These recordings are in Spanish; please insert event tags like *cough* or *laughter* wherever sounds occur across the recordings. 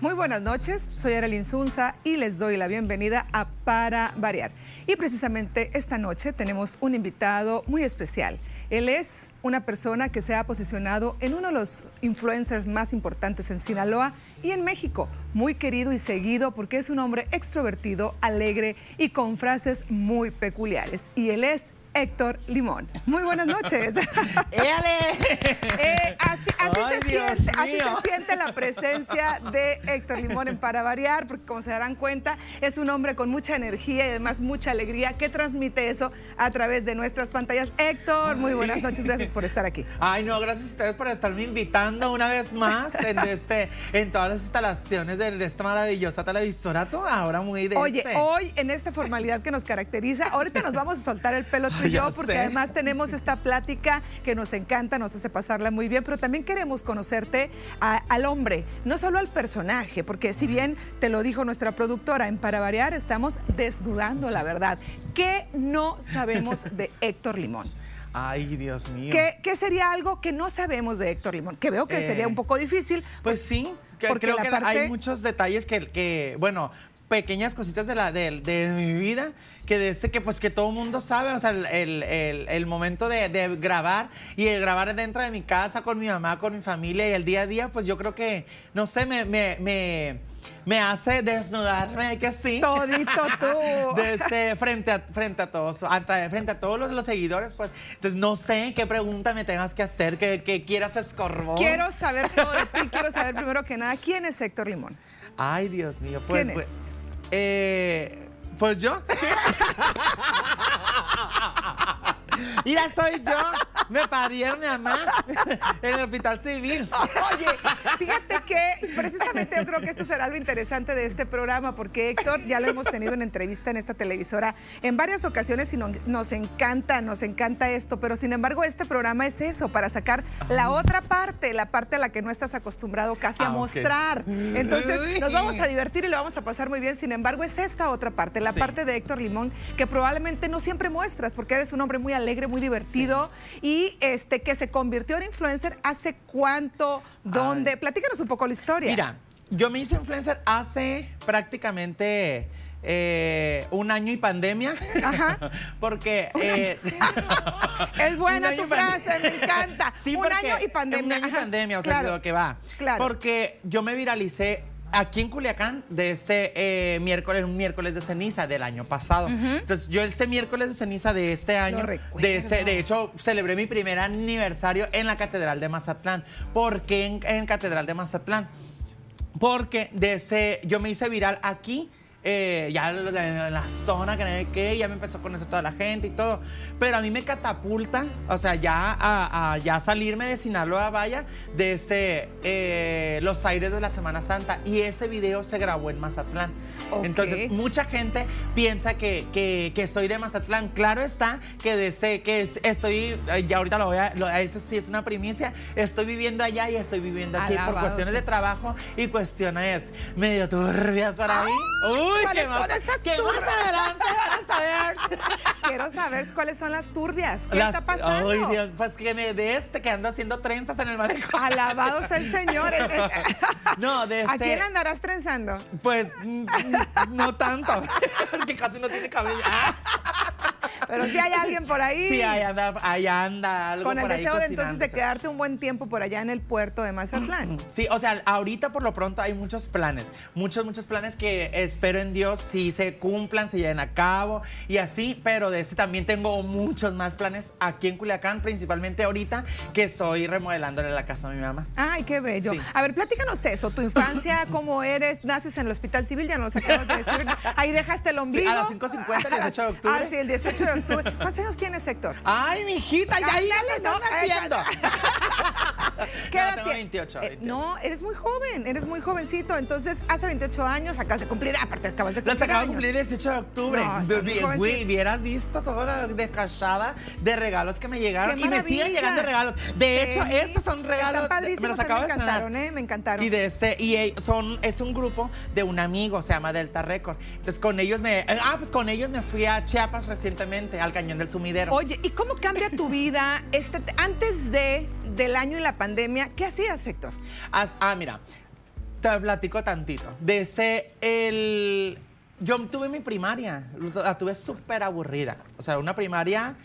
Muy buenas noches, soy Aralyn Zunza y les doy la bienvenida a Para Variar. Y precisamente esta noche tenemos un invitado muy especial. Él es una persona que se ha posicionado en uno de los influencers más importantes en Sinaloa y en México, muy querido y seguido porque es un hombre extrovertido, alegre y con frases muy peculiares. Y él es Héctor Limón. Muy buenas noches. *laughs* *laughs* Eh, así, se siente, así, se siente, la presencia de Héctor Limón en Para Variar, porque como se darán cuenta, es un hombre con mucha energía y además mucha alegría que transmite eso a través de nuestras pantallas. Héctor, muy buenas noches, gracias por estar aquí. Ay, no, gracias a ustedes por estarme invitando una vez más en, este, en todas las instalaciones de, esta maravillosa televisora, ahora muy de Oye, este. hoy en esta formalidad que nos caracteriza, ahorita nos vamos a soltar el pelo *laughs* yo, porque además tenemos esta plática que nos encanta, nos hace pasarla muy bien, pero también queremos conocerte al hombre, no solo al personaje, porque si bien te lo dijo nuestra productora, en Para Variar estamos desnudando la verdad. ¿Qué no sabemos de *laughs* Héctor Limón? Ay, Dios mío. ¿Qué, sería algo que no sabemos de Héctor Limón? Que veo que sería un eh, poco difícil. Pues sí, porque creo que hay muchos detalles que, que, bueno, pequeñas cositas de, la, de, de mi vida que desde que pues que todo el mundo sabe, o sea, el, el, el momento de, de, grabar y el grabar dentro de mi casa con mi mamá, con mi familia y el día a día, pues yo creo que, no sé, me, me, me, me hace desnudarme, que sí. Todito *laughs* tú. Desde, frente, a, frente a todos, frente a todos los, los, seguidores, pues, entonces no sé qué pregunta me tengas que hacer, que, que quieras escorbar. Quiero saber todo de ti, *laughs* quiero saber primero que nada, ¿quién es Héctor Limón? Ay, Dios mío, pues... ¿Quién pues, eh, pues yo. *laughs* Mira, soy yo. Me parieron mi mamá *laughs* en el hospital civil. Oye, fíjate que precisamente yo creo que esto será algo interesante de este programa, porque Héctor ya lo hemos tenido en entrevista en esta televisora en varias ocasiones y nos encanta, nos encanta esto, pero sin embargo este programa es eso, para sacar la otra parte, la parte a la que no estás acostumbrado casi a ah, mostrar. Entonces nos vamos a divertir y lo vamos a pasar muy bien, sin embargo es esta otra parte, la parte de Héctor Limón, que probablemente no siempre muestras, porque eres un hombre muy alegre, muy divertido y este que se convirtió en influencer hace cuánto, dónde. Platícanos un poco la historia. Mira, yo me hice influencer hace prácticamente eh, un año y pandemia. Ajá. *laughs* porque. Eh, *laughs* es buena tu frase, me encanta. un año y pandemia. Un año y pandemia, o sea, lo que va. Claro. Porque yo me viralicé aquí en Culiacán de ese eh, miércoles, un miércoles de ceniza del año pasado. Entonces, yo ese miércoles de ceniza de este año, de, ese, de hecho, celebré mi primer aniversario en la Catedral de Mazatlán. ¿Por qué en, en Catedral de Mazatlán? Porque de ese, yo me hice viral aquí eh, ya en la zona que no ya me empezó a conocer toda la gente y todo. Pero a mí me catapulta, o sea, ya a, ya salirme de Sinaloa, vaya, desde este, eh, los aires de la Semana Santa. Y ese video se grabó en Mazatlán. Entonces, mucha gente piensa que, que, soy de Mazatlán. Claro está que desde que estoy, ya ahorita lo voy a, lo, eso sí es una primicia, estoy viviendo allá y estoy viviendo aquí por cuestiones de trabajo y cuestiones medio turbias para mí. Uy, ¿Cuáles son esas turbias? adelante van a saber. *laughs* Quiero saber cuáles son las turbias. ¿Qué está pasando? Ay, Dios, pues que me de este que anda haciendo trenzas en el malecón. Alabados el Señor. *laughs* no, de este... ¿A quién andarás trenzando? Pues no tanto, *laughs* porque casi no tiene cabello. Pero si hay alguien por ahí. Sí, ahí anda, ahí anda algo Con el deseo de entonces de quedarte un buen tiempo por allá en el puerto de Mazatlán. Sí, o sea, ahorita por lo pronto hay muchos planes, muchos, muchos planes que espero en Dios si se cumplan, se lleven a cabo y así, pero de este también tengo muchos más planes aquí en Culiacán, principalmente ahorita que estoy remodelándole la casa a mi mamá. Ay, qué bello. A ver, platícanos eso, tu infancia, *laughs* cómo eres, naces en el Hospital Civil, ya nos acabas de decir, ahí dejaste el ombligo. a las 5.50, el 18 de *laughs* octubre. Ah, sí, el 18 de octubre. ¿Cuántos años tienes, Héctor? Ay, mijita, ya ahí le están haciendo. *laughs* ¿Qué edad no, 28, eh, no, eres muy joven, eres muy jovencito. Entonces, hace 28 años acabas de cumplir, aparte acabas de cumplir Los acabo de cumplir el 18 de octubre. No, Güey, hubieras visto toda la descachada de regalos que me llegaron. y me siguen llegando regalos. De hecho, estos son regalos. Están padrísimos, me, encantaron, ¿eh? Me encantaron. Y, de ese, y son, es un grupo de un amigo, se llama Delta Record. Entonces, con ellos me... Ah, pues con ellos me fui a Chiapas recientemente, al Cañón del Sumidero. Oye, ¿y cómo cambia tu vida este, antes de, del año y la pandemia? ¿Qué hacías, Héctor? ah, mira, Te platico tantito. De ese, el... Yo tuve mi primaria, la tuve súper aburrida. O sea, una primaria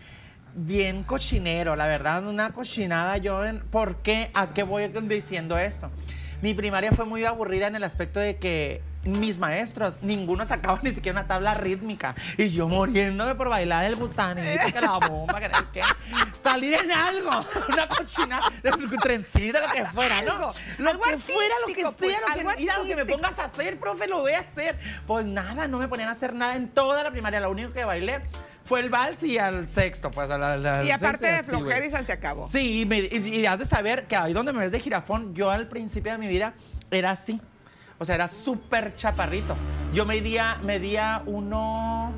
bien cochinero, la verdad, una cochinada yo en... ¿Por qué? ¿A qué voy diciendo esto? Mi primaria fue muy aburrida en el aspecto de que mis maestros, ninguno sacaba *laughs* ni siquiera una tabla rítmica. Y yo muriéndome por bailar el gustanito, que la bomba, que, que salir en algo, *laughs* una cochina, trencita, lo que fuera, ¿no? Lo que fuera, lo que pues, sea, lo que, lo que me pongas a hacer, profe, lo voy a hacer. Pues nada, no me ponían a hacer nada en toda la primaria. Lo único que bailé fue el vals y al sexto, pues al, Y aparte de flojera y se acabó. Sí, y, y, has de saber que ahí donde me ves de jirafón, yo al principio de mi vida era así. O sea, era súper chaparrito. Yo medía, medía uno,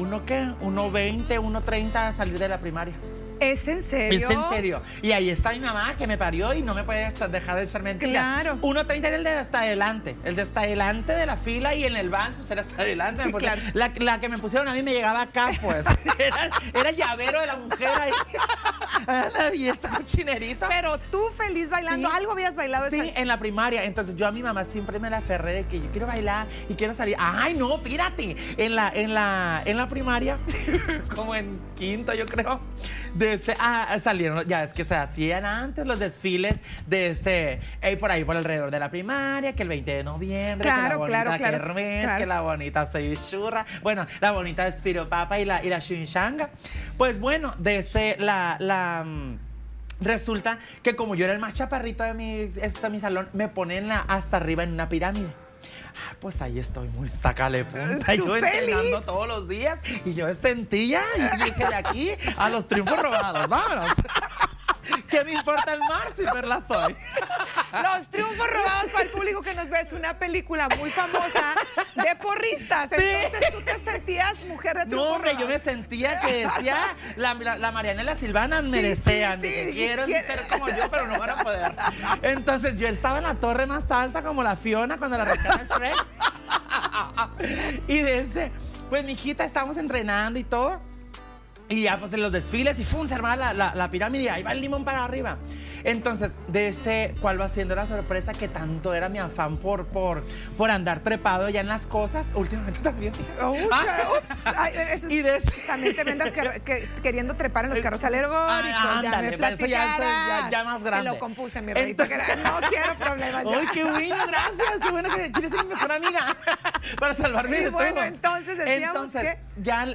uno qué, uno veinte, uno treinta a salir de la primaria. ¿Es en serio? Es en serio. Y ahí está mi mamá que me parió y no me puede dejar de echar mentiras. Claro. 1.30 era el de hasta adelante. El de hasta adelante de la fila y en el van pues era hasta adelante. Sí, claro. la, la, que me pusieron a mí me llegaba acá, pues. *laughs* era, era llavero de la mujer ahí. *laughs* y esa cochinerita. Pero tú feliz bailando, ¿algo habías bailado? Sí, en la primaria. Entonces yo a mi mamá siempre me la aferré de que yo quiero bailar y quiero salir. Ay, no, fíjate. En la, en la, en la primaria, *laughs* como en quinto yo creo, de ese, ah, salieron, ya es que se hacían antes los desfiles de ese, por ahí por alrededor de la primaria, que el 20 de noviembre, claro, que la bonita claro, claro, que la bonita soy churra, bueno, la bonita es Papa y la, y la Pues bueno, de ese, la, la mm, Resulta que como yo era el más chaparrito de mi, de mi salón, me ponen hasta arriba en una pirámide. Ah, pues ahí estoy muy sacale *laughs* punta. Yo entrenando todos los días y yo sentía y dije de aquí a los triunfos robados. Vámonos. *laughs* ¿Qué me importa el mar si verla soy? *laughs* Los triunfos robados para el público que nos ve es una película muy famosa de porristas. Entonces tú te sentías mujer de triunfo No, hombre, yo me sentía que decía la, la, Mariana y la Silvana me desean. que quiero ser como yo, pero no van a poder. Entonces yo estaba en la torre más alta como la Fiona cuando la rescata Shrek. *laughs* y desde, pues mi hijita, estábamos entrenando y todo. Y ya pues en los desfiles y ¡fum! se armaba la, la, la, pirámide y ahí va el limón para arriba. Entonces, de ese, ¿cuál va siendo la sorpresa que tanto era mi afán por, por, por andar trepado ya en las cosas? Últimamente también. *laughs* ah, ups, *laughs* y de también te vendas queriendo trepar en los *laughs* carros alegóricos. Ah, ya me pues, ya, ya, más grande. Te lo compuse, mi rey. no quiero problemas ya. ¡Ay, qué bueno! Gracias. Qué bueno que quieres ser mi mejor amiga para salvarme de bueno, entonces decíamos entonces, ya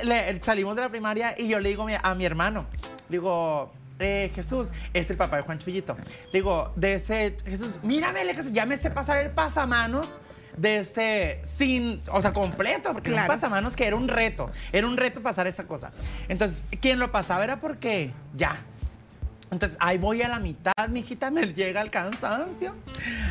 salimos de la primaria y yo le digo a mi hermano, digo eh, Jesús es el papá de Juan Chuyito. Digo, de ese, Jesús, mírame, ya me sé pasar el pasamanos de ese sin, o sea, completo, porque claro. un pasamanos que era un reto, era un reto pasar esa cosa. Entonces, quien lo pasaba era porque ya, entonces, ahí voy a la mitad, mijita, me *laughs* llega el cansancio.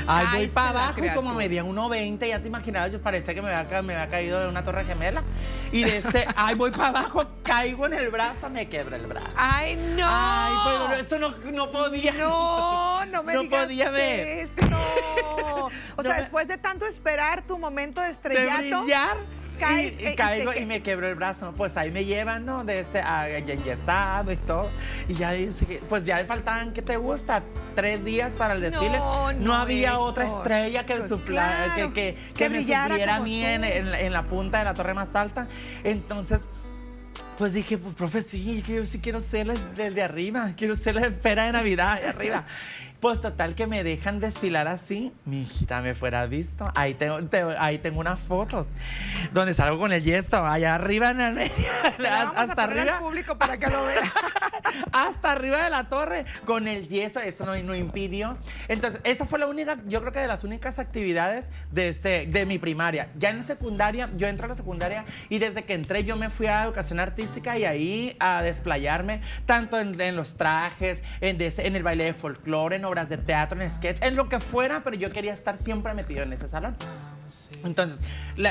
Ahí voy para abajo y como medía 1.20, ya te imaginabas, yo parecía que me había, me había caído de una torre gemela. Y de ese, *laughs* ahí voy para abajo, caigo en el brazo, me quebra el brazo. ¡Ay, no! Ay, pero eso no, no podía. No, no me *laughs* no podía ver. Eso. O sea, después de tanto esperar tu momento de estrellato. De brillar y, caigo y, me quebro el brazo. Pues ahí me llevan, ¿no? De ese enyesado y todo. Y ya pues ya le faltaban, ¿qué te gusta? Tres días para el desfile. No, había otra estrella que, que, que, me supiera a mí en, en, la punta de la torre más alta. Entonces pues dije, pues profe, sí, yo sí quiero ser el de arriba, quiero ser la esfera de Navidad de arriba. *laughs* Pues total que me dejan desfilar así, mi hijita me fuera visto. Ahí tengo, ahí tengo unas fotos donde salgo con el yeso allá arriba en el *laughs* medio, hasta arriba. público para que lo vea. *laughs* hasta arriba de la torre con el yeso, eso no, no impidió. Entonces, esa fue la única, yo creo que de las únicas actividades de, ese, de mi primaria. Ya en secundaria, yo entro a la secundaria y desde que entré yo me fui a educación artística y ahí a desplayarme, tanto en, los trajes, en, en el baile de folclore, en obras de teatro, en sketch, en lo que fuera, pero yo quería estar siempre metido en ese salón. Entonces,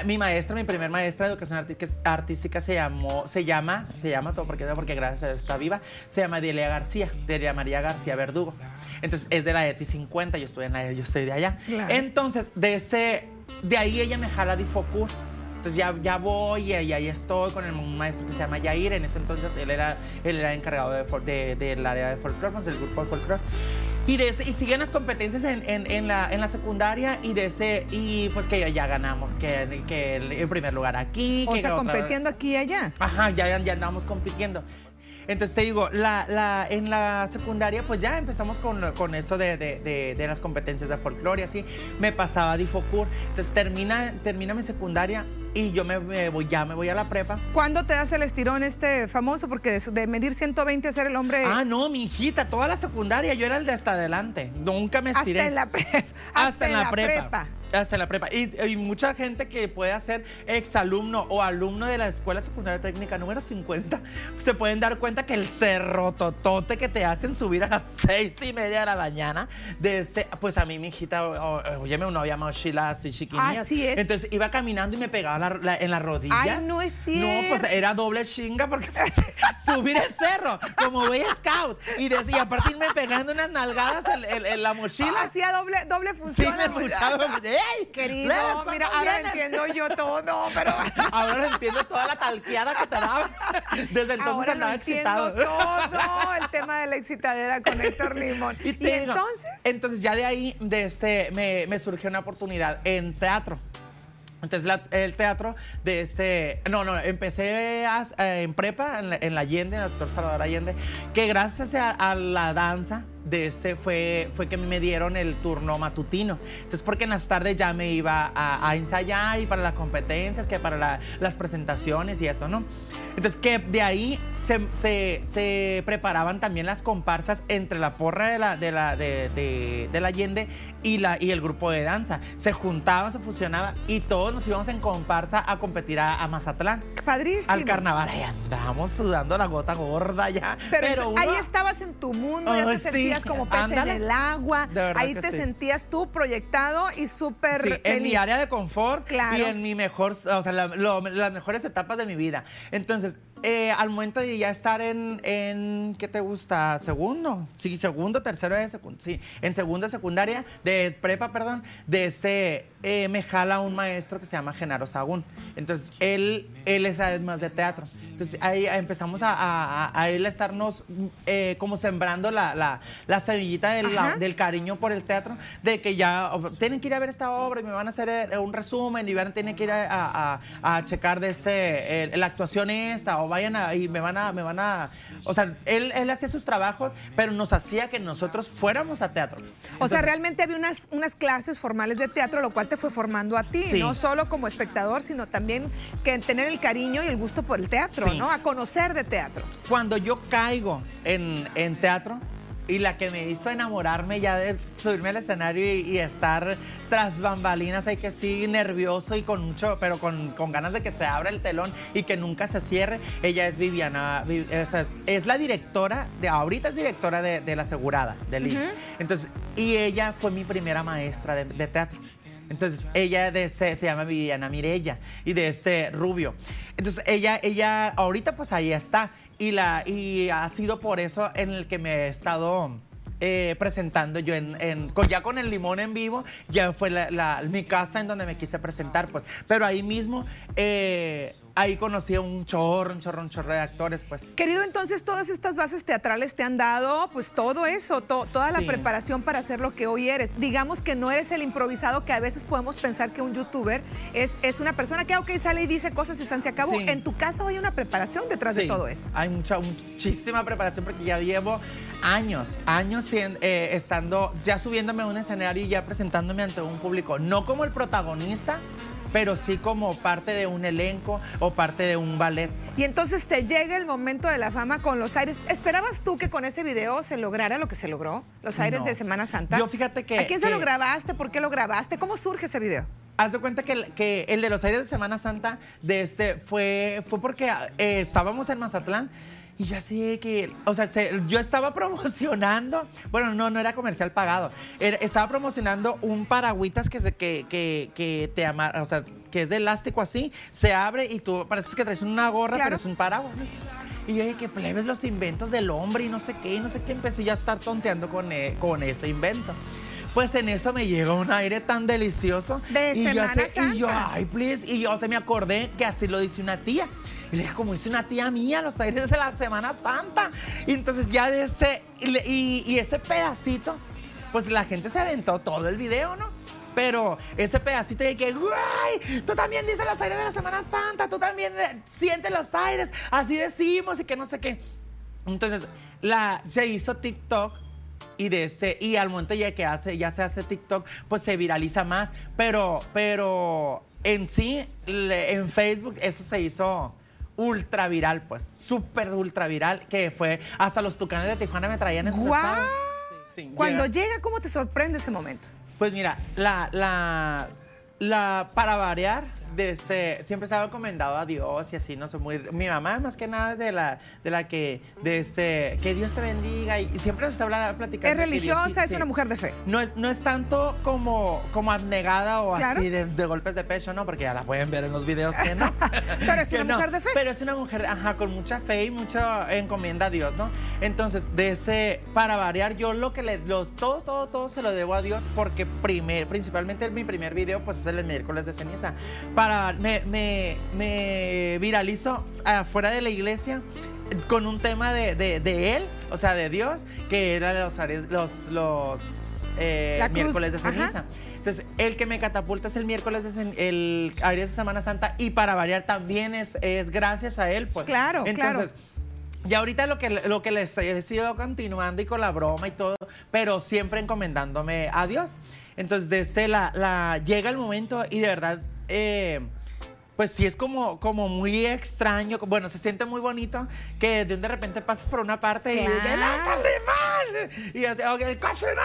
mi maestra, mi primer maestra de educación artística, se llamó, se llama, se llama todo porque, porque gracias a Dios está viva, se llama Delia García, Delia María García Verdugo. Entonces, es de la ETI 50, yo estoy en la yo estoy de allá. Entonces, de ese, de ahí ella me jala de Focur. Entonces ya, ya voy y, ahí estoy con el, un maestro que se llama Yair. En ese entonces él era, él era encargado de, del área de folclore, del grupo de folclore. Y, de y siguen las competencias en, la, secundaria y de ese, y pues que ya ganamos, que, que el, primer lugar aquí. O que sea, compitiendo aquí y allá. Ajá, ya, ya andamos compitiendo. Entonces te digo, la, en la secundaria pues ya empezamos con, eso de, las competencias de folclore, así. Me pasaba Difocur. Entonces termina, termina mi secundaria y yo me, voy, ya me voy a la prepa. ¿Cuándo te das el estirón este famoso? Porque de, medir 120 a ser el hombre... Ah, no, mi hijita, toda la secundaria, yo era el de hasta adelante. Nunca me estiré. Hasta en la, prepa. *laughs* hasta, en la, prepa. Hasta la prepa. Y, mucha gente que puede ser exalumno o alumno de la Escuela Secundaria Técnica número 50 se pueden dar cuenta que el cerro totote que te hacen subir a las *laughs* seis y media de la mañana, de ese, pues a mí, mi hijita, oye, me una había mochila así chiquinilla. Así es. Entonces iba caminando y me pegaba en las rodillas. Ay, no es cierto. No, pues era doble chinga porque *laughs* subir el cerro como Boy Scout. Y, decía, aparte irme pegando unas nalgadas en, la mochila. Hacía doble, doble función. Sí, me *laughs* Querido, mira, ahora entiendo yo todo, pero... *laughs* ahora lo entiendo toda la talqueada que te daba. Desde entonces ahora andaba excitado. todo el tema de la excitadera con Héctor Limón. ¿Y, entonces? Entonces ya de ahí de este, me, me surgió una oportunidad en teatro. Entonces el teatro de ese, no, no, empecé en prepa en la, en la Allende, el doctor Salvador Allende, que gracias a la danza de ese fue, fue que me dieron el turno matutino. Entonces, porque en las tardes ya me iba a, ensayar y para las competencias, que para las presentaciones y eso, ¿no? Entonces, que de ahí se, preparaban también las comparsas entre la porra de la, de la, de, la Allende y, la, y el grupo de danza. Se juntaba, se fusionaba y todos nos íbamos en comparsa a competir a, Mazatlán. Padrísimo. Al carnaval. Ahí andábamos sudando la gota gorda ya. Pero, ahí estabas en tu mundo, ya te sentías como pez en el agua. Ahí te sentías tú proyectado y súper sí, en mi área de confort claro. y en mi mejor, o sea, las mejores etapas de mi vida. Entonces, eh, al momento de ya estar en, en, ¿qué te gusta? Segundo, sí, segundo, tercero de secundaria, sí, en segundo de secundaria, de prepa, perdón, de ese, eh, me jala un maestro que se llama Genaro Sagún. Entonces, él, él es además de teatro. Entonces, ahí empezamos a, a, a él a estarnos eh, como sembrando la, la, la semillita del, del, cariño por el teatro, de que ya tienen que ir a ver esta obra y me van a hacer un resumen y van, tienen que ir a, a checar de ese, la actuación esta o vayan a, y me van a, me van a, o sea, él, él hacía sus trabajos, pero nos hacía que nosotros fuéramos a teatro. o sea, realmente había unas, unas clases formales de teatro, lo cual te fue formando a ti, no solo como espectador, sino también que tener el cariño y el gusto por el teatro, ¿no? A conocer de teatro. Cuando yo caigo en, en teatro, y la que me hizo enamorarme ya de subirme al escenario y, estar tras bambalinas, hay que sí, nervioso y con mucho, pero con, ganas de que se abra el telón y que nunca se cierre. Ella es Viviana, es, la directora, de ahorita es directora de, La Asegurada, de Liz. Entonces, y ella fue mi primera maestra de, teatro. Entonces, ella de ese, se llama Viviana Mirella y de ese rubio. Entonces, ella, ella, ahorita pues ahí está. Y, la, y ha sido por eso en el que me he estado eh, presentando yo en, ya con el limón en vivo, ya fue mi casa en donde me quise presentar, pues. Pero ahí mismo, eh, ahí conocí a un chorro, un chorro, un chorro de actores, pues. Querido, entonces todas estas bases teatrales te han dado, pues todo eso, toda la preparación para hacer lo que hoy eres. Digamos que no eres el improvisado que a veces podemos pensar que un youtuber es, es una persona que, ok, sale y dice cosas y se acabó. En tu caso hay una preparación detrás de todo eso. Hay mucha, muchísima preparación porque ya llevo años, años eh, estando, ya subiéndome a un escenario y ya presentándome ante un público, no como el protagonista, pero sí como parte de un elenco o parte de un ballet. Y entonces te llega el momento de la fama con los aires. ¿Esperabas tú que con ese video se lograra lo que se logró? Los aires de Semana Santa. Yo fíjate que... ¿A quién se lo grabaste? ¿Por qué lo grabaste? ¿Cómo surge ese video? Haz de cuenta que el, que el de los aires de Semana Santa de este fue, fue porque eh, estábamos en Mazatlán y ya sé que, o sea, yo estaba *laughs* promocionando, bueno, no, no era comercial pagado, estaba promocionando un paragüitas que, que, que, que te amarra, o sea, que es de elástico así, se abre y tú pareces que traes una gorra, pero es un paraguas. Y yo dije, que plebes los inventos del hombre y no sé qué, y no sé qué, empecé ya a estar tonteando con, eh, con ese invento. Pues en eso me llegó un aire tan delicioso. De y Semana yo, Santa. Y yo, ay, please. Y yo se me acordé que así lo dice una tía. Y le dije, como dice una tía mía, los aires de la Semana Santa. Y entonces ya de ese, y, ese pedacito pues la gente se aventó todo el video, ¿no? Pero ese pedacito de que, güey, tú también dices los aires de la Semana Santa, tú también eh, sientes los aires, así decimos y que no sé qué. Entonces, la, se hizo TikTok y de ese y al momento ya que hace ya se hace TikTok pues se viraliza más pero pero en sí en Facebook eso se hizo ultra viral pues súper ultra viral que fue hasta los tucanes de Tijuana me traían en sus estados. Cuando llega. ¿cómo te sorprende ese momento? Pues mira, la, la, la, para variar, desde, siempre se ha encomendado a Dios y así, no soy muy... Mi mamá más que nada es de la, de la que, desde, que Dios te bendiga y, siempre nos habla platicando. ¿Es religiosa? ¿Es una mujer de fe? No es, no es tanto como, como abnegada o así de, golpes de pecho, ¿no? Porque ya la pueden ver en los videos que no. *laughs* pero es *laughs* una mujer de fe. Pero es una mujer, ajá, con mucha fe y mucha encomienda a Dios, ¿no? Entonces, de ese, para variar, yo lo que le, los, todo, todo, todo se lo debo a Dios porque primer, principalmente mi primer video, pues es el miércoles de ceniza para, me, me, me viralizo afuera de la iglesia con un tema de, de, él, o sea, de Dios, que era los, los, los eh, miércoles de ceniza. Entonces, el que me catapulta es el miércoles de el Aries de Semana Santa y para variar también es, es gracias a él, pues. Claro, Entonces, Y ahorita lo que, lo que les he sido continuando y con la broma y todo, pero siempre encomendándome a Dios. Entonces, desde la, la llega el momento y de verdad eh, pues sí es como, como muy extraño, bueno, se siente muy bonito que de, de repente pasas por una parte y el y así, el cocinero,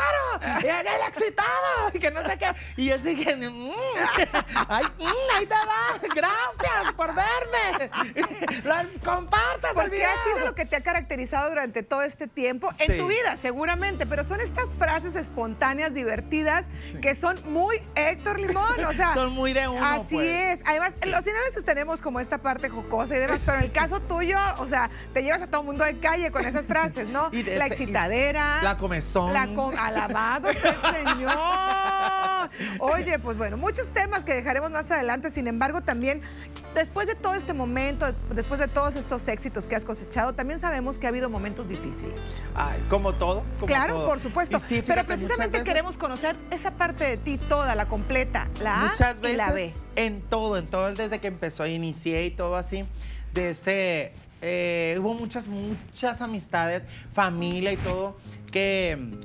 y el excitado, y que no sé qué, y yo así que, mm, *laughs* ay, mm, ahí te va, gracias por verme, *laughs* compartas Porque ha sido lo que te ha caracterizado durante todo este tiempo en tu vida, seguramente, pero son estas frases espontáneas, divertidas, que son muy Héctor Limón, o sea. *laughs* son muy de uno, Así pues. es, además, los señores tenemos como esta parte jocosa y demás, pero en el caso tuyo, o sea, te llevas a todo el mundo de calle con esas frases, ¿no? *laughs* la excitadera. La comezón. La alabado sea el *laughs* Señor. Oye, pues bueno, muchos temas que dejaremos más adelante, sin embargo, también después de todo este momento, después de todos estos éxitos que has cosechado, también sabemos que ha habido momentos difíciles. Ay, como todo. claro, por supuesto. pero precisamente queremos conocer esa parte de ti toda, la completa, la A y la B. En todo, en todo, desde que empezó, inicié y todo así, desde eh, hubo muchas, muchas amistades, familia y todo, que,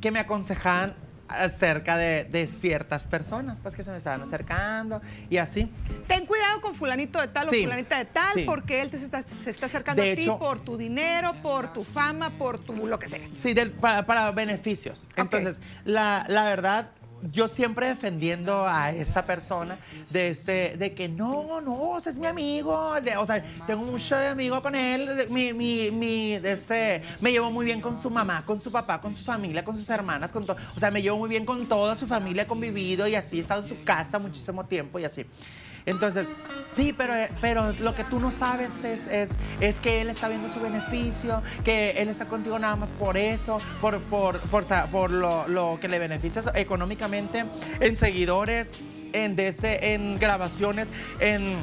que me aconsejaban acerca de, ciertas personas, pues que se me estaban acercando y así. Ten cuidado con fulanito de tal o fulanita de tal, porque él te se está, acercando a ti por tu dinero, por tu fama, por tu lo que sea. Sí, para, beneficios. Entonces, la, la verdad, yo siempre defendiendo a esa persona de, ese, de que no, no, ese es mi amigo. o sea, tengo mucho de amigo con él. Mi, mi, mi, este, me llevo muy bien con su mamá, con su papá, con su familia, con sus hermanas, con todo. O sea, me llevo muy bien con toda su familia, convivido y así, he estado en su casa muchísimo tiempo y así. Entonces, sí, pero, pero lo que tú no sabes es, es, es, que él está viendo su beneficio, que él está contigo nada más por eso, por, por, por, por lo, lo, que le beneficia económicamente, en seguidores, en, DC, en grabaciones, en,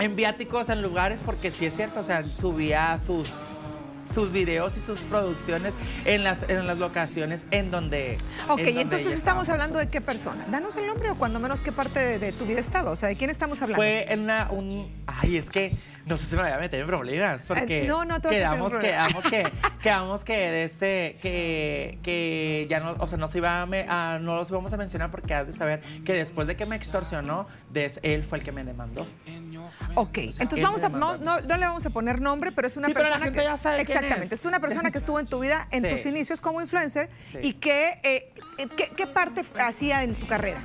en viáticos, en lugares, porque sí es cierto, o sea, subía sus sus videos y sus producciones en las, en las locaciones en donde. Ok, entonces estamos hablando de qué persona. Danos el nombre o cuando menos qué parte de, tu vida estaba. O sea, ¿de quién estamos hablando? Fue en una. Un, ay, es que no sé si me voy a meter en problemas. Porque no, no quedamos, a quedamos que, quedamos que *laughs* este, que, que ya no, o sea, no se iba a, no los íbamos a mencionar porque has de saber que después de que me extorsionó, él fue el que me demandó. Ok, entonces vamos a, no, no, le vamos a poner nombre, pero es una persona que exactamente, es. una persona que estuvo en tu vida en tus inicios como influencer y que eh, ¿qué, parte hacía en tu carrera.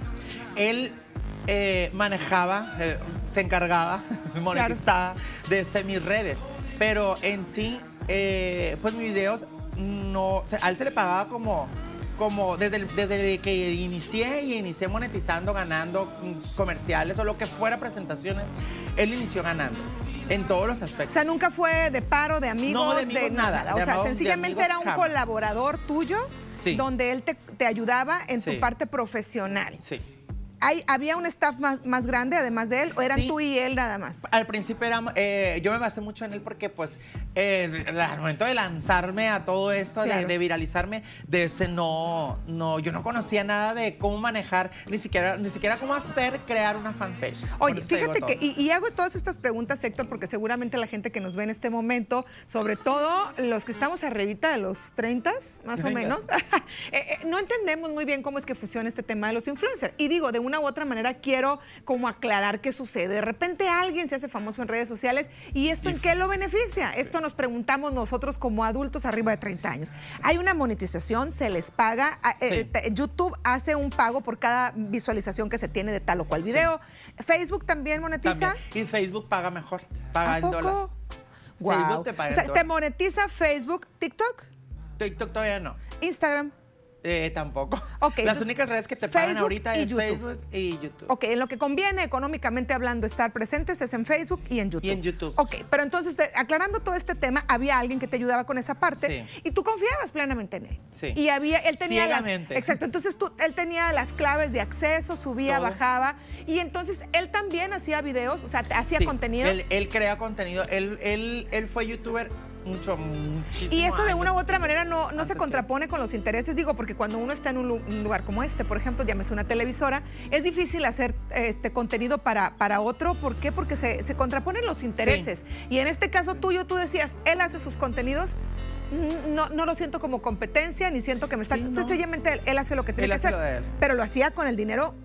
Él eh, manejaba, eh, se encargaba, *laughs* monetizaba de mis redes, pero en sí, pues mis videos no, a él se le pagaba como como desde, desde que inicié y inicié monetizando, ganando comerciales o lo que fuera presentaciones, él inició ganando. En todos los aspectos. O sea, nunca fue de paro, de amigos, de, nada. o sea, sencillamente era un colaborador tuyo donde él te, ayudaba en tu parte profesional. Sí. ¿Había un staff más, más grande además de él o eran tú y él nada más? Al principio era, eh, yo me basé mucho en él porque pues eh, al momento de lanzarme a todo esto, de, viralizarme, de ese no, no, yo no conocía nada de cómo manejar, ni siquiera, ni siquiera cómo hacer crear una fanpage. Oye, fíjate que, y, hago todas estas preguntas, Héctor, porque seguramente la gente que nos ve en este momento, sobre todo los que estamos arribita de los 30, más o menos, *laughs* eh, no entendemos muy bien cómo es que funciona este tema de los influencers. Y digo, de una u otra manera quiero como aclarar qué sucede. De repente alguien se hace famoso en redes sociales y esto en qué lo beneficia. Esto nos preguntamos nosotros como adultos arriba de 30 años. Hay una monetización, se les paga. Eh, YouTube hace un pago por cada visualización que se tiene de tal o cual video. Facebook también monetiza. Y Facebook paga mejor. Paga en dólar. Facebook te paga ¿Te monetiza Facebook, TikTok? TikTok todavía no. Instagram. Eh, tampoco. *laughs* Las únicas redes que te pagan ahorita es Facebook y YouTube. Ok, en lo que conviene económicamente hablando estar presentes es en Facebook y en YouTube. Y en YouTube. Ok, pero entonces, aclarando todo este tema, había alguien que te ayudaba con esa parte y tú confiabas plenamente en él. Sí. Y había, él tenía las. Exacto, entonces tú, él tenía las claves de acceso, subía, bajaba. Y entonces él también hacía videos, o sea, hacía contenido. Él, él crea contenido. Él, él, él fue youtuber mucho, muchísimo. Y eso de una u otra manera no, no se contrapone con los intereses, digo, porque cuando uno está en un lugar como este, por ejemplo, llámese una televisora, es difícil hacer este contenido para, para otro. ¿Por qué? Porque se, se contraponen los intereses. Y en este caso tuyo, tú decías, él hace sus contenidos no, no, lo siento como competencia, ni siento que me está. Entonces, sencillamente él, hace lo que tiene que hacer. Pero lo hacía con el dinero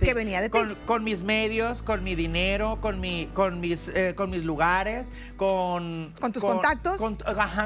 que venía de ti. Con, mis medios, con mi dinero, con, mi, con, mis, eh, con mis lugares, con... Con tus contactos.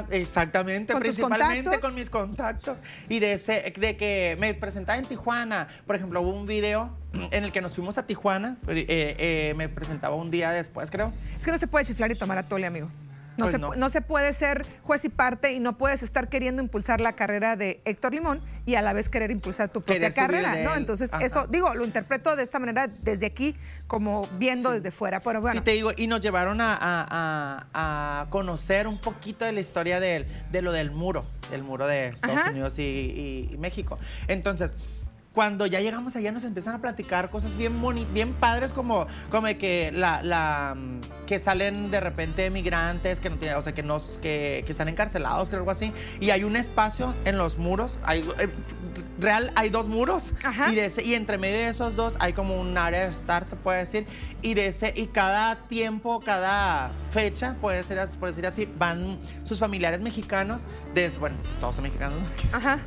exactamente, principalmente con mis contactos. Y de, ese, de que me presentaba en Tijuana, por ejemplo, hubo un video *clears throat* en el que nos fuimos a Tijuana, eh, eh, me presentaba un día después, creo. Es que no se puede chiflar y tomar a tole, amigo. No, se, no. se, puede ser juez y parte y no puedes estar queriendo impulsar la carrera de Héctor Limón y a la vez querer impulsar tu propia carrera, ¿no? Entonces, eso, digo, lo interpreto de esta manera desde aquí, como viendo desde fuera. Pero bueno. Sí, te digo, y nos llevaron a, conocer un poquito de la historia de, de lo del muro, el muro de Estados Unidos y México. Entonces, cuando ya llegamos allá nos empiezan a platicar cosas bien bien padres como, como de que la, mm, que salen de repente migrantes que no tienen, o sea que nos que, están encarcelados que algo así y hay un espacio en los muros hay eh, real hay dos muros y de ese, y entre medio de esos dos hay como un área de estar se puede decir y de ese y cada tiempo cada fecha puede ser por decir así van sus familiares mexicanos de bueno todos son mexicanos Ajá.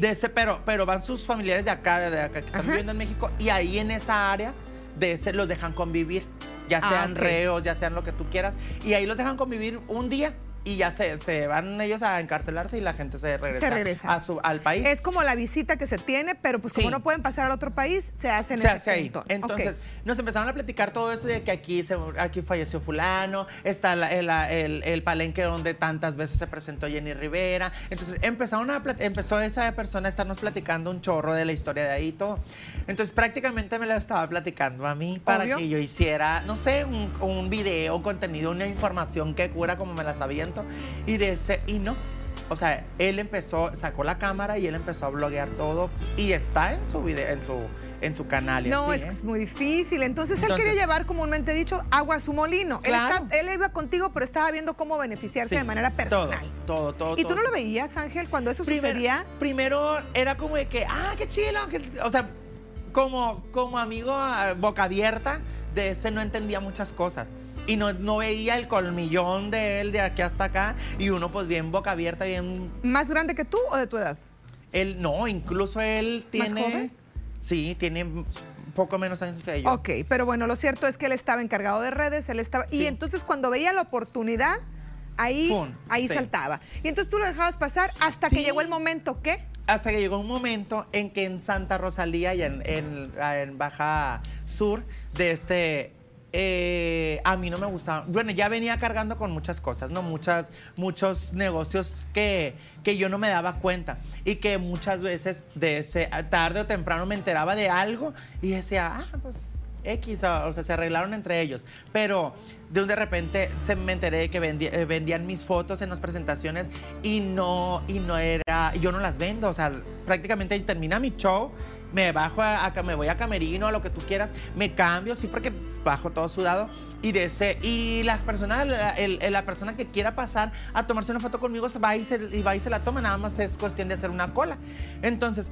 De ese, pero, pero van sus familiares de acá, de acá, que están viviendo en México, y ahí en esa área de ese los dejan convivir, ya ah, sean reos, ya sean lo que tú quieras, y ahí los dejan convivir un día y ya se, se van ellos a encarcelarse y la gente se regresa, A su, al país. Es como la visita que se tiene, pero pues como no pueden pasar al otro país, se hace en se hace ahí. Entonces, nos empezaron a platicar todo eso de que aquí, se, aquí falleció fulano, está el, el, palenque donde tantas veces se presentó Jenny Rivera. Entonces, empezaron a empezó esa persona a estarnos platicando un chorro de la historia de ahí y todo. Entonces, prácticamente me la estaba platicando a mí para que yo hiciera, no sé, un, un video, contenido, una información que cura como me la sabían y de ese, y no. O sea, él empezó, sacó la cámara y él empezó a bloguear todo y está en su video, en su, en su canal. no, es que ¿eh? es muy difícil. Entonces, él quería llevar, comúnmente dicho, agua a su molino. Él, él, iba contigo, pero estaba viendo cómo beneficiarse de manera personal. Todo, todo, todo. ¿Y tú no lo veías, Ángel, cuando eso sucedía? Primero era como de que, ah, qué chilo. o sea, como, como amigo boca abierta, de ese no entendía muchas cosas y no, no, veía el colmillón de él de aquí hasta acá y uno pues bien boca abierta, bien... ¿Más grande que tú o de tu edad? Él, no, incluso él tiene... ¿Más joven? Sí, tiene poco menos años que yo. Ok, pero bueno, lo cierto es que él estaba encargado de redes, él estaba... Y entonces cuando veía la oportunidad, ahí, ahí saltaba. Y entonces tú lo dejabas pasar hasta que llegó el momento, ¿qué? Hasta que llegó un momento en que en Santa Rosalía y en, en, en Baja Sur, de este eh, a mí no me gustaba. Bueno, ya venía cargando con muchas cosas, ¿no? Muchas, muchos negocios que, que yo no me daba cuenta y que muchas veces de ese tarde o temprano me enteraba de algo y decía, ah, pues X, o, sea, se arreglaron entre ellos. Pero de un de repente se me enteré de que eh, vendían mis fotos en las presentaciones y no, y no era, yo no las vendo, o sea, prácticamente termina mi show me bajo a, me voy a camerino, a lo que tú quieras, me cambio, sí, porque bajo todo sudado y de ese, y la persona, la, la persona que quiera pasar a tomarse una foto conmigo se va y se, va y se la toma, nada más es cuestión de hacer una cola. Entonces,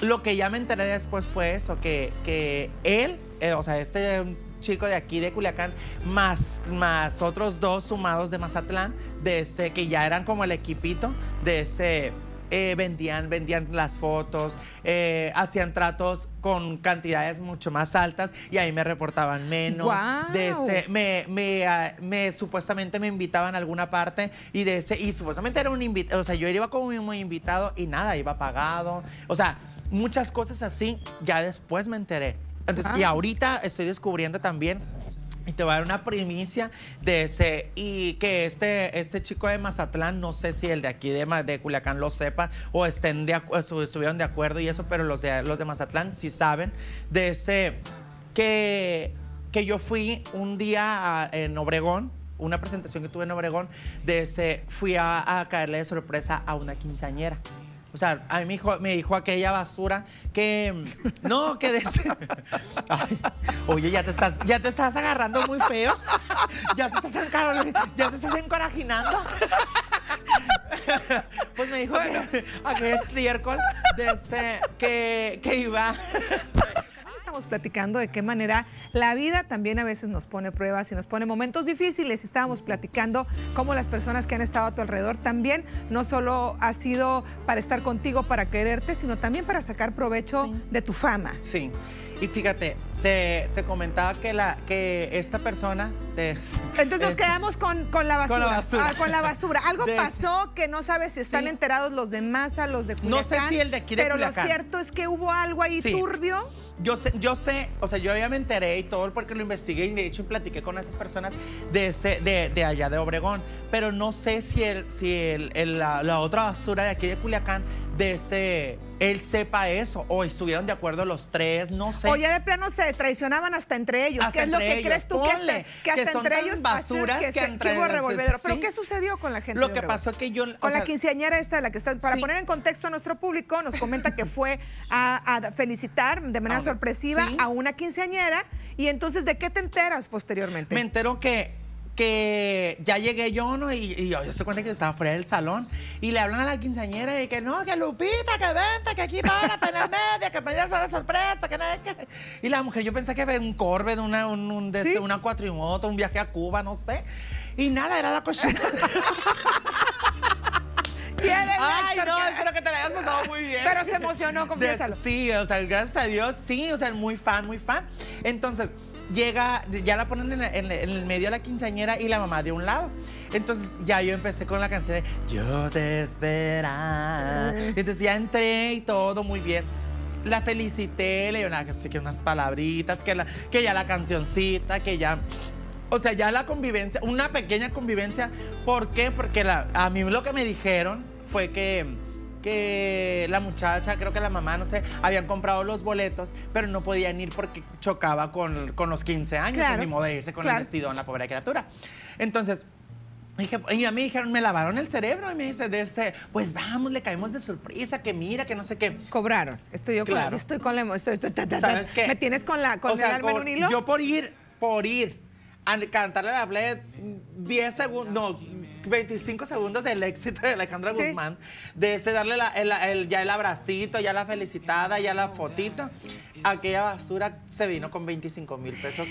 lo que ya me enteré después fue eso, que, que él, eh, o sea, este chico de aquí de Culiacán, más, más otros dos sumados de Mazatlán, de que ya eran como el equipito de ese eh, vendían, vendían las fotos, eh, hacían tratos con cantidades mucho más altas y ahí me reportaban menos. De ese, me, me, ah, me, supuestamente me invitaban a alguna parte y de ese, y supuestamente era un invitado, o sea, yo iba como muy invitado y nada, iba pagado. O sea, muchas cosas así, ya después me enteré. Entonces, y ahorita estoy descubriendo también y te voy a dar una primicia de ese, y que este, este chico de Mazatlán, no sé si el de aquí de, de Culiacán lo sepa o estén de, estuvieron de acuerdo y eso, pero los de, los de Mazatlán sí saben de ese, que, que yo fui un día en Obregón, una presentación que tuve en Obregón, de ese, fui a, a caerle de sorpresa a una quinceañera. O sea, a mí me dijo, me dijo aquella basura que no, que de *laughs* oye, ya te estás, ya te estás agarrando muy feo. *laughs* Ya te estás, ya te estás encorajinando. *laughs* Pues me dijo que, aquel estiércol de este, que, que iba estamos platicando de qué manera la vida también a veces nos pone pruebas y nos pone momentos difíciles. Estábamos platicando cómo las personas que han estado a tu alrededor también no solo ha sido para estar contigo, para quererte, sino también para sacar provecho de tu fama. Sí. Y fíjate, te, comentaba que, la, que esta persona... Entonces nos quedamos con, la basura. Con la basura. Ah, Algo pasó que no sabes si están enterados los de Masa, los de Culiacán. No sé si el de aquí de Pero lo cierto es que hubo algo ahí turbio. Yo sé, yo sé, o sea, yo ya me enteré y todo porque lo investigué y de hecho platiqué con esas personas de, ese, de, allá de Obregón. Pero no sé si, el, si el, la, la otra basura de aquí de Culiacán, de ese él sepa eso o estuvieron de acuerdo los tres, no sé. O ya de plano se traicionaban hasta entre ellos. ¿Qué es lo que crees tú que, hasta, que hasta entre ellos basuras que, que, entre revolvedero? Pero ¿qué sucedió con la gente? Lo que pasó que yo con la quinceañera esta la que está para poner en contexto a nuestro público nos comenta que fue a, felicitar de manera sorpresiva a una quinceañera y entonces ¿de qué te enteras posteriormente? Me entero que que ya llegué yo, ¿no? Y, yo, se cuenta que yo estaba fuera del salón y le hablan a la quinceañera y que no, que Lupita, que vente, que aquí para tener media, que para ir a la sorpresa, que nada. Y la mujer, yo pensé que ve un Corvette, una, un, de una cuatrimoto, un viaje a Cuba, no sé. Y nada, era la cochina. Ay, no, espero que te la hayas pasado muy bien. Pero se emocionó, confiésalo. Sí, o sea, gracias a Dios, sí, o sea, muy fan, muy fan. Entonces, llega, ya la ponen en, el medio de la quinceañera y la mamá de un lado. Entonces ya yo empecé con la canción de Yo te esperaba. Entonces ya entré y todo muy bien. La felicité, le dio una, que unas palabritas, que, la, que ya la cancioncita, que ya o sea, ya la convivencia, una pequeña convivencia. ¿Por qué? Porque la, a mí lo que me dijeron fue que que la muchacha, creo que la mamá, no sé, habían comprado los boletos, pero no podían ir porque chocaba con, los 15 años, ni modo de irse con el vestido en la pobre criatura. Entonces, Dije, y a mí dijeron, me lavaron el cerebro y me dice, de ese, pues vamos, le caemos de sorpresa, que mira, que no sé qué. Cobraron. Estoy yo claro. estoy con la estoy, ¿Sabes qué? ¿Me tienes con la con el alma en un hilo? Yo por ir, por ir a cantarle la play 10 segundos, no, 25 segundos del éxito de Alejandra Guzmán, de ese darle el, ya el abracito, ya la felicitada, ya la fotito. Aquella basura se vino con 25 mil pesos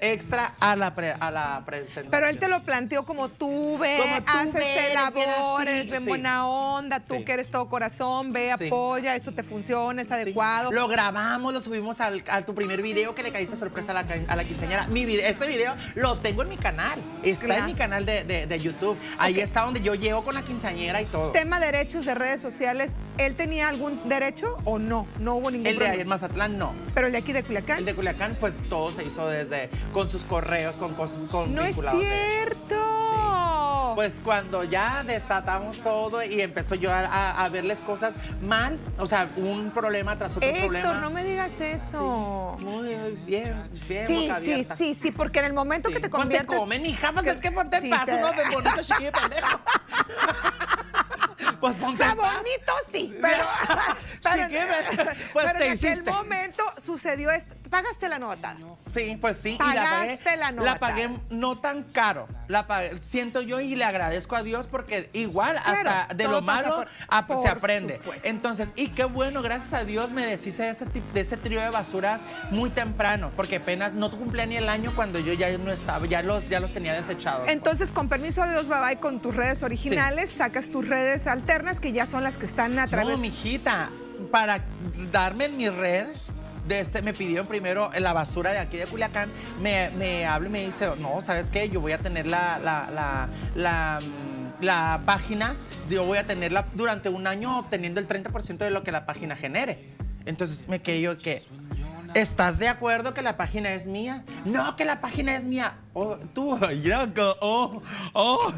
extra a la, a la presentación. Pero él te lo planteó como tú ve, haces este labor, eres buena onda, tú que eres todo corazón, ve, apoya, esto te funciona, es adecuado. Lo grabamos, lo subimos al, a tu primer video que le caíste sorpresa a la, a la quinceañera. Mi video, ese video lo tengo en mi canal, está en mi canal de, de YouTube. Ahí está donde yo llego con la quinceañera y todo. Tema derechos de redes sociales, ¿él tenía algún derecho o no? No hubo ningún El de ahí en Mazatlán no. Pero el de aquí de Culiacán. El de Culiacán, pues todo se hizo desde con sus correos, con cosas con No es cierto. pues cuando ya desatamos todo y empezó yo a, verles cosas mal, o sea, un problema tras otro Héctor, problema. no me digas eso. muy bien, bien Sí, sí, sí, sí, porque en el momento que te conviertes... Pues te comen, hija, pues es que en paz, uno de bonito *laughs* chiquillo pendejo. Pues ponte sea, bonito sí, pero, *laughs* *laughs* pero, *laughs* pues pero te en aquel momento sucedió esto. ¿Pagaste la nota? Sí, pues sí. Pagaste la, nota. La pagué no tan caro. La pagué, siento yo y le agradezco a Dios porque igual hasta de lo malo se aprende. Entonces, y qué bueno, gracias a Dios me deshice de ese, de ese trío de basuras muy temprano, porque apenas no cumplía ni el año cuando yo ya no estaba, ya los, ya los tenía desechados. Entonces, con permiso de Dios, bye con tus redes originales, sacas tus redes alternas que ya son las que están a través. No, mijita, para darme en mis redes me pidieron primero en la basura de aquí de Culiacán, me, me habla y me dice, no, ¿sabes qué? Yo voy a tener la, la, la, la, página, yo voy a tenerla durante un año obteniendo el 30% de lo que la página genere. Entonces me quedé yo que... ¿Estás de acuerdo que la página es mía? No, que la página es mía. Oh, tú, *laughs* oh, oh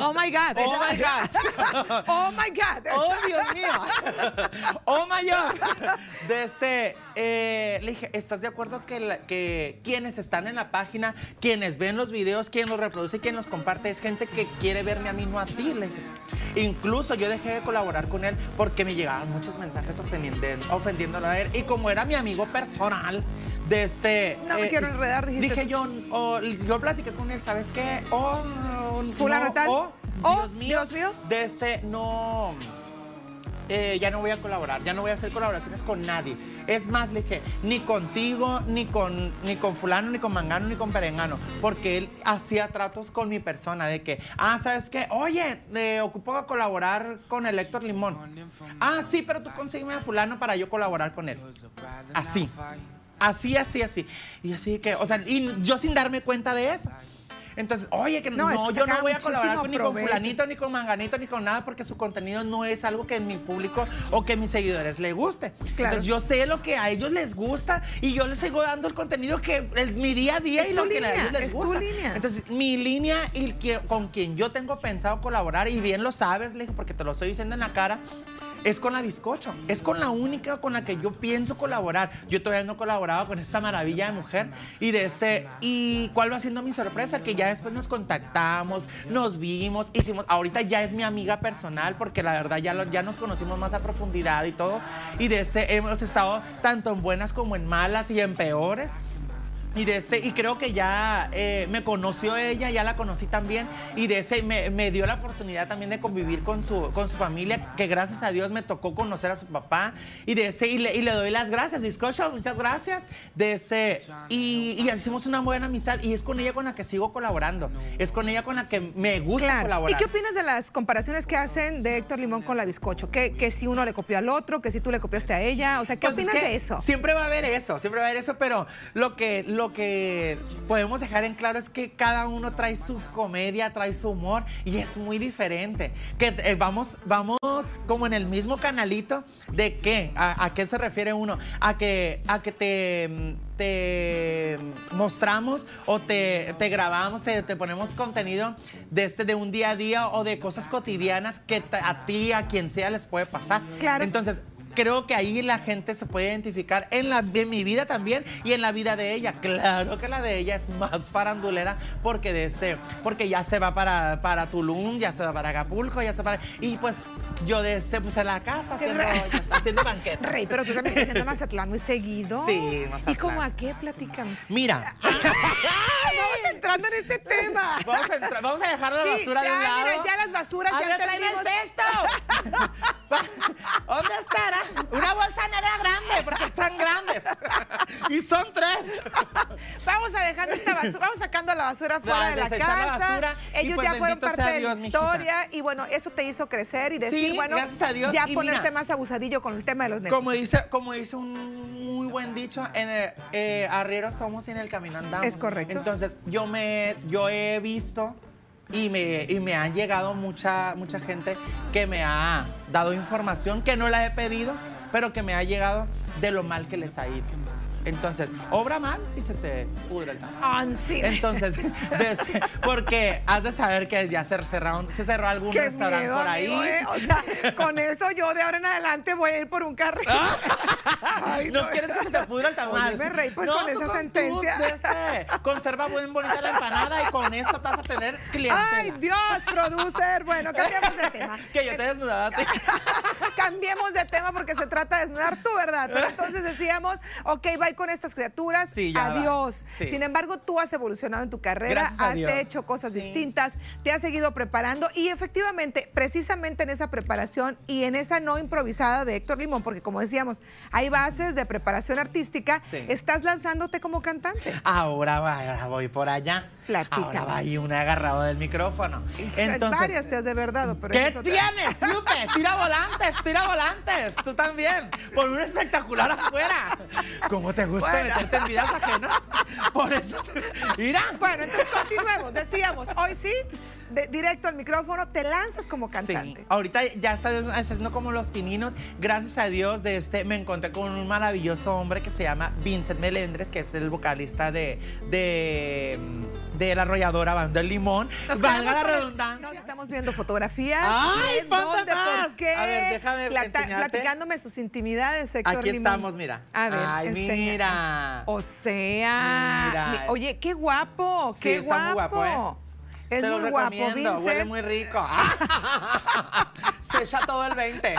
oh my God. Oh my God. *laughs* oh my God. Oh Dios mío. *laughs* Oh my God. Desde, eh, le dije, ¿estás de acuerdo que, que quienes están en la página, quienes ven los videos, quien los reproduce, quien los comparte, es gente que quiere verme a mí, no a ti? Le dije, Incluso yo dejé de colaborar con él porque me llegaban muchos mensajes ofendiendo, ofendiéndolo a él. Y como era mi amigo personal, de este. No me eh, quiero enredar, dijiste. Dije yo, yo platiqué con él, ¿sabes qué? Oh, Fulano tal. Oh, Dios mío. Dios mío. De este, no. Eh, ya no voy a colaborar, ya no voy a hacer colaboraciones con nadie. Es más, le dije, ni contigo, ni con, ni con fulano, ni con mangano, ni con perengano, porque él hacía tratos con mi persona de que, ah, ¿sabes qué? Oye, eh, ocupo colaborar con el Héctor Limón. Ah, sí, pero tú consígueme a fulano para yo colaborar con él. Así. Así, así, así. Y así que, o sea, y yo sin darme cuenta de eso. Entonces, oye, que no, yo no voy a colaborar ni con fulanito, ni con manganito, ni con nada, porque su contenido no es algo que mi público o que mis seguidores les guste. Entonces, yo sé lo que a ellos les gusta y yo les sigo dando el contenido que mi día a día y lo que a ellos les es gusta. Tu línea. Entonces, mi línea y con quien yo tengo pensado colaborar, y bien lo sabes, le porque te lo estoy diciendo en la cara, es con la bizcocho. Es con la única con la que yo pienso colaborar. Yo todavía no he colaborado con esa maravilla de mujer. Y de ese. ¿Y cuál va siendo mi sorpresa? Que ya después nos contactamos, nos vimos, hicimos. Ahorita ya es mi amiga personal, porque la verdad ya, ya nos conocimos más a profundidad y todo. Y de ese hemos estado tanto en buenas como en malas y en peores. Y, de ese, y creo que ya eh, me conoció ella, ya la conocí también, y de ese me, me, dio la oportunidad también de convivir con su, con su familia, que gracias a Dios me tocó conocer a su papá, y de ese, y le, y le doy las gracias, Discocho, muchas gracias, de ese, y, y, hicimos una buena amistad, y es con ella con la que sigo colaborando, es con ella con la que me gusta colaborar. ¿Y qué opinas de las comparaciones que hacen de Héctor Limón con la Bizcocho? Que, que si uno le copió al otro, que si tú le copiaste a ella, o sea, ¿qué pues opinas de eso? Siempre va a haber eso, siempre va a haber eso, pero lo que... Lo lo que podemos dejar en claro es que cada uno trae su comedia, trae su humor y es muy diferente. Que eh, vamos, vamos como en el mismo canalito de qué, a, qué se refiere uno, a que, a que te, te mostramos o te, te grabamos, te, te, ponemos contenido de, este, de un día a día o de cosas cotidianas que a ti, a quien sea, les puede pasar. Claro. Entonces, creo que ahí la gente se puede identificar en, la, en mi vida también y en la vida de ella. Claro que la de ella es más farandulera porque de ese, porque ya se va para, para Tulum, ya se va para Acapulco, ya se va para... Y pues yo de ese, pues en la casa haciendo, haciendo banquetas. Rey, pero tú también estás haciendo Mazatlán muy seguido. Sí, Mazatlán. ¿Y cómo a qué platican? Mira. vamos entrando en ese tema. Vamos a, vamos a dejar la basura de un lado. Mira, ya las basuras ya entendimos. esto! *laughs* *laughs* ¿Dónde estará? Una bolsa negra grande, porque están grandes. y son tres. *laughs* vamos a dejando esta basura, vamos sacando la basura fuera de la casa. La basura, Ellos pues ya fueron parte de la historia y bueno, eso te hizo crecer y decir, bueno, ya ponerte más abusadillo con el tema de los negocios. Como dice, como dice un muy buen dicho, en el, eh, arrieros somos y en el camino andamos. Es correcto. Entonces, yo me yo he visto y me, y me han llegado mucha, mucha gente que me ha dado información que no la he pedido, pero que me ha llegado de lo mal que les ha ido. Entonces, obra mal y se te pudre el tamal. Entonces, *laughs* porque has de saber que ya se, cerraron, se cerró algún restaurante por ahí. ¿eh? O sea, con eso yo de ahora en adelante voy a ir por un carril. *laughs* no, quieres que se te pudra el tamal. me reí pues con esa sentencia. conserva bien bonita la empanada y con eso te vas a tener clientes. Ay, Dios, producer. Bueno, cambiamos de *laughs* tema. que yo te desnudaba a ti. Tema porque se trata de desnudar tú, ¿verdad? Pero entonces decíamos, ok, bye con estas criaturas. Sí, adiós. Sin embargo, tú has evolucionado en tu carrera, has hecho cosas distintas, te has seguido preparando y efectivamente, precisamente en esa preparación y en esa no improvisada de Héctor Limón, porque como decíamos, hay bases de preparación artística, estás lanzándote como cantante. Ahora, voy por allá. Platica. Ahora va ahí una agarrado del micrófono. Entonces, Varias te has de verdad, pero ¿Qué tienes, Lupe? Tira volantes, tira volantes. Tú también. Por un espectacular afuera. ¿Cómo te gusta meterte en vidas ajenas? Por eso. Mira. Bueno, entonces continuemos. Decíamos, hoy sí, directo al micrófono, te lanzas como cantante. Sí. Ahorita ya estás haciendo como los pininos. Gracias a Dios de este me encontré con un maravilloso hombre que se llama Vincent Melendres, que es el vocalista de, de de la arrolladora Banda el Limón. Nos Valga la redundancia. Nos estamos viendo fotografías. ¡Ay, dónde, ¿Por qué? A ver, déjame Platicándome sus intimidades, Héctor Aquí estamos, mira. A ver, Ay, mira. O sea, mira. oye, qué guapo, qué guapo. Muy guapo ¿eh? Es Se muy guapo, Vincent. Huele muy rico. *laughs* Se echa todo el 20.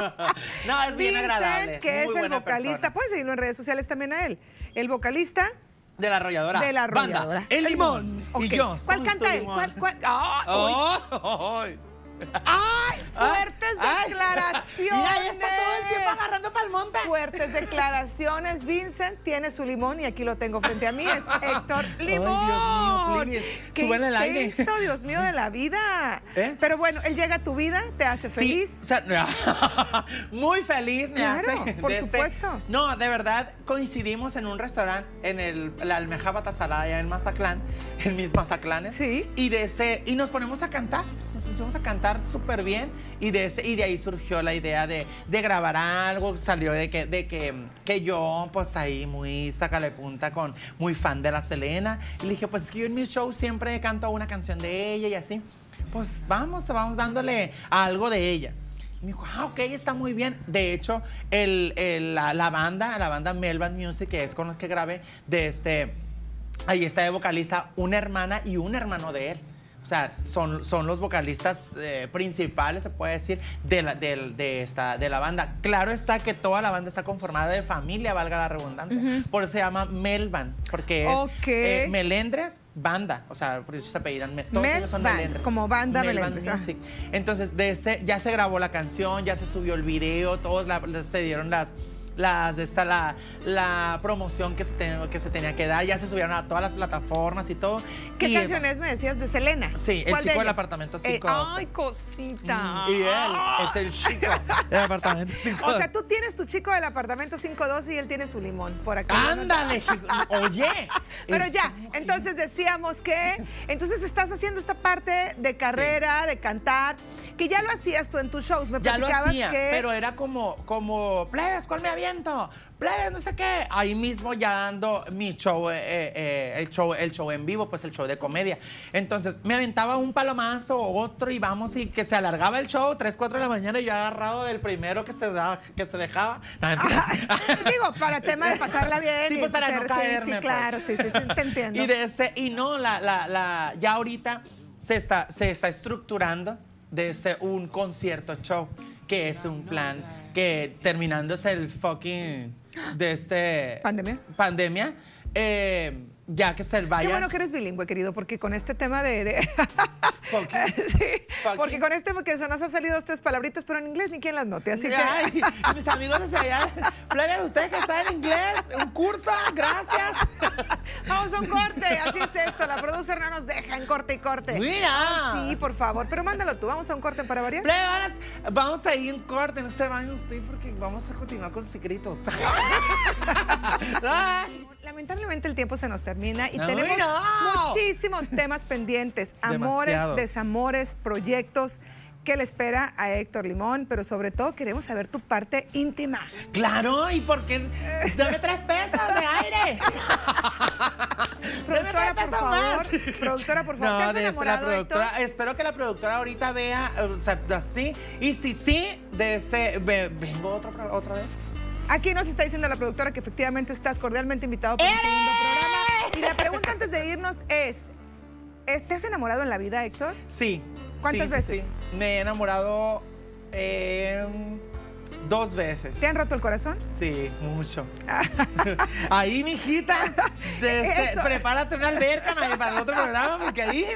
*laughs* no, es bien agradable. que es el vocalista. Puedes seguirlo en redes sociales también a él. El vocalista de la arrolladora. De la arrolladora. el limón. Y yo. ¿Cuál canta él? ¿Cuál? cuál? Oh, ¡Ay! Fuertes declaraciones. Mira, ya está todo el tiempo agarrando para el monte. Fuertes *laughs* declaraciones. Vincent tiene su limón y aquí lo tengo frente a mí. Es *laughs* Héctor Limón. Ay, Dios mío, ¿Qué, el aire. hizo, Dios mío, de la vida? ¿Eh? Pero bueno, él llega a tu vida, te hace feliz. Sí, o sea, *laughs* muy feliz me claro, hace. por supuesto. no, de verdad, coincidimos en un restaurante en el, la Almeja Batasalada allá en Mazatlán, en mis Mazaclanes. Sí. Y de ese, y nos ponemos a cantar pusimos a cantar súper bien y de, ese, y de ahí surgió la idea de, grabar algo, salió de que, de que, que yo pues ahí muy sácale punta con muy fan de la Selena y le dije pues es que yo en mi show siempre canto una canción de ella y así, pues vamos, vamos dándole algo de ella. Y me dijo, ah, ok, está muy bien. De hecho, el, la, la, banda, la banda Melbourne Music, que es con los que grabé, de este, ahí está de vocalista una hermana y un hermano de él. O sea, son, son los vocalistas eh, principales, se puede decir, de la, de, esta, de la banda. Claro está que toda la banda está conformada de familia, valga la redundancia. Por eso se llama Melban, porque es eh, Melendres Banda. O sea, por eso se apellidan. Todos son Melendres. Como banda Melendres. Ah. Entonces, de ese, ya se grabó la canción, ya se subió el video, todos se dieron las las, esta, la, la promoción que se, que se tenía que dar. Ya se subieron a todas las plataformas y todo. ¿Qué canciones me decías de Selena? Sí, el chico del apartamento 5. Eh, ay, cosita. Mm, y él es el chico *laughs* del apartamento 5. O sea, tú tienes tu chico del apartamento 512 y él tiene su limón por acá. Ándale, oye. *laughs* Pero ya, entonces decíamos que, entonces estás haciendo esta parte de carrera, de cantar, que ya lo hacías tú en tus shows. Me ya lo hacía, pero era como, como, plebes, ¿cuál me había plebes, no sé qué. Ahí mismo ya dando mi show, eh, eh, el show, el show en vivo, pues el show de comedia. Entonces me aventaba un palomazo, otro y vamos y que se alargaba el show, 3, 4 de la mañana y yo agarrado del primero que se, da, que se dejaba. *laughs* digo, para tema de pasarla bien. Sí, pues para no caerme. Sí, pues. claro, sí, sí, te entiendo. Y, de ese, y no, la, la, la, ya ahorita se está, se está estructurando desde un concierto show, que es un plan que terminándose el fucking de este pandemia, pandemia eh, ya que se vaya. Qué bueno que eres bilingüe, querido, porque con este tema de. *laughs* *laughs* sí, porque con este que nos ha salido dos, tres palabritas, pero en inglés ni quien las note, así que. *laughs* mis amigos de allá, plebe, usted que está en inglés, un curso, gracias. Vamos a un corte, así es esto, la producer no nos deja en corte y corte. Mira. sí, por favor, pero mándalo tú, vamos a un corte para variar. Plebe, vamos a ir un corte, no se vayan usted porque vamos a continuar con secretos. Lamentablemente el tiempo se nos termina y tenemos muchísimos temas pendientes, *laughs* amores, desamores, proyectos. qué le espera a Héctor Limón, pero sobre todo queremos saber tu parte íntima. Claro, ¿y por qué? *laughs* Dame tres pesos de aire. productora, por favor. Productora, por favor. No, ¿Te has enamorado, la productora, espero que la productora ahorita vea, o sea, así. Y si sí, de ese, vengo otra, otra vez. Aquí nos está diciendo la productora que efectivamente estás cordialmente invitado para el segundo programa. Y la pregunta antes de irnos es, ¿te has enamorado en la vida, Héctor? Sí. ¿Cuántas veces? Me he enamorado eh, Dos veces. ¿Te han roto el corazón? Sí, mucho. *laughs* ahí, mijita, *laughs* prepárate una alberca para el otro programa, porque ahí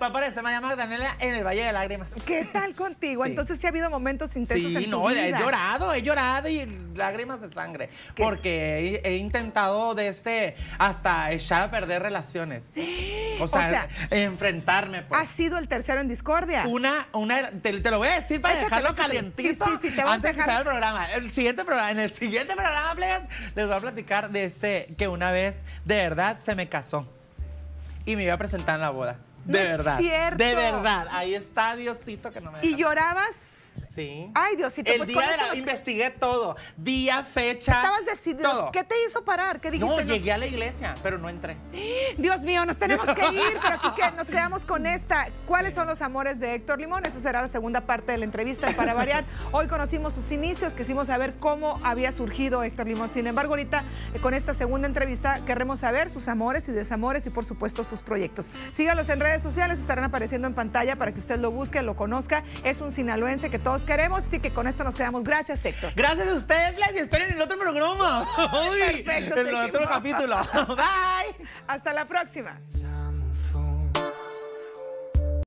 va a aparecer María Magdalena en el Valle de Lágrimas. ¿Qué tal contigo? Entonces sí ha habido momentos intensos en tu no, he llorado, he llorado y lágrimas de sangre. Porque he, intentado de este hasta echar a perder relaciones. *gasps* O sea, enfrentarme. Pues. ¿Has sido el tercero en discordia? Una, una, te, lo voy a decir para dejarlo calientito. Sí, sí, te vas a dejar el programa. El siguiente programa, en el siguiente programa, les voy a platicar de ese que una vez de verdad se me casó y me iba a presentar en la boda. De verdad. De verdad. Ahí está Diosito que no me ¿Y llorabas? Sí. Ay, Diosito. El pues día de la, investigué todo. Día, fecha. Estabas decidido. ¿Qué te hizo parar? ¿Qué dijiste? No, llegué a la iglesia, pero no entré. *gasps* Dios mío, nos tenemos que *laughs* ir, pero aquí que nos quedamos con esta. ¿Cuáles son los amores de Héctor Limón? Eso será la segunda parte de la entrevista para variar. *laughs* Hoy conocimos sus inicios, quisimos saber cómo había surgido Héctor Limón. Sin embargo, ahorita eh, con esta segunda entrevista queremos saber sus amores y desamores y por supuesto sus proyectos. Sígalos en redes sociales, estarán apareciendo en pantalla para que usted lo busque, lo conozca. Es un sinaloense que todos queremos, así que con esto nos quedamos. Gracias, Héctor. Gracias a ustedes, Les, y esperen el otro programa. *laughs* Uy, Perfecto. El otro capítulo. *laughs* Bye. Hasta la próxima.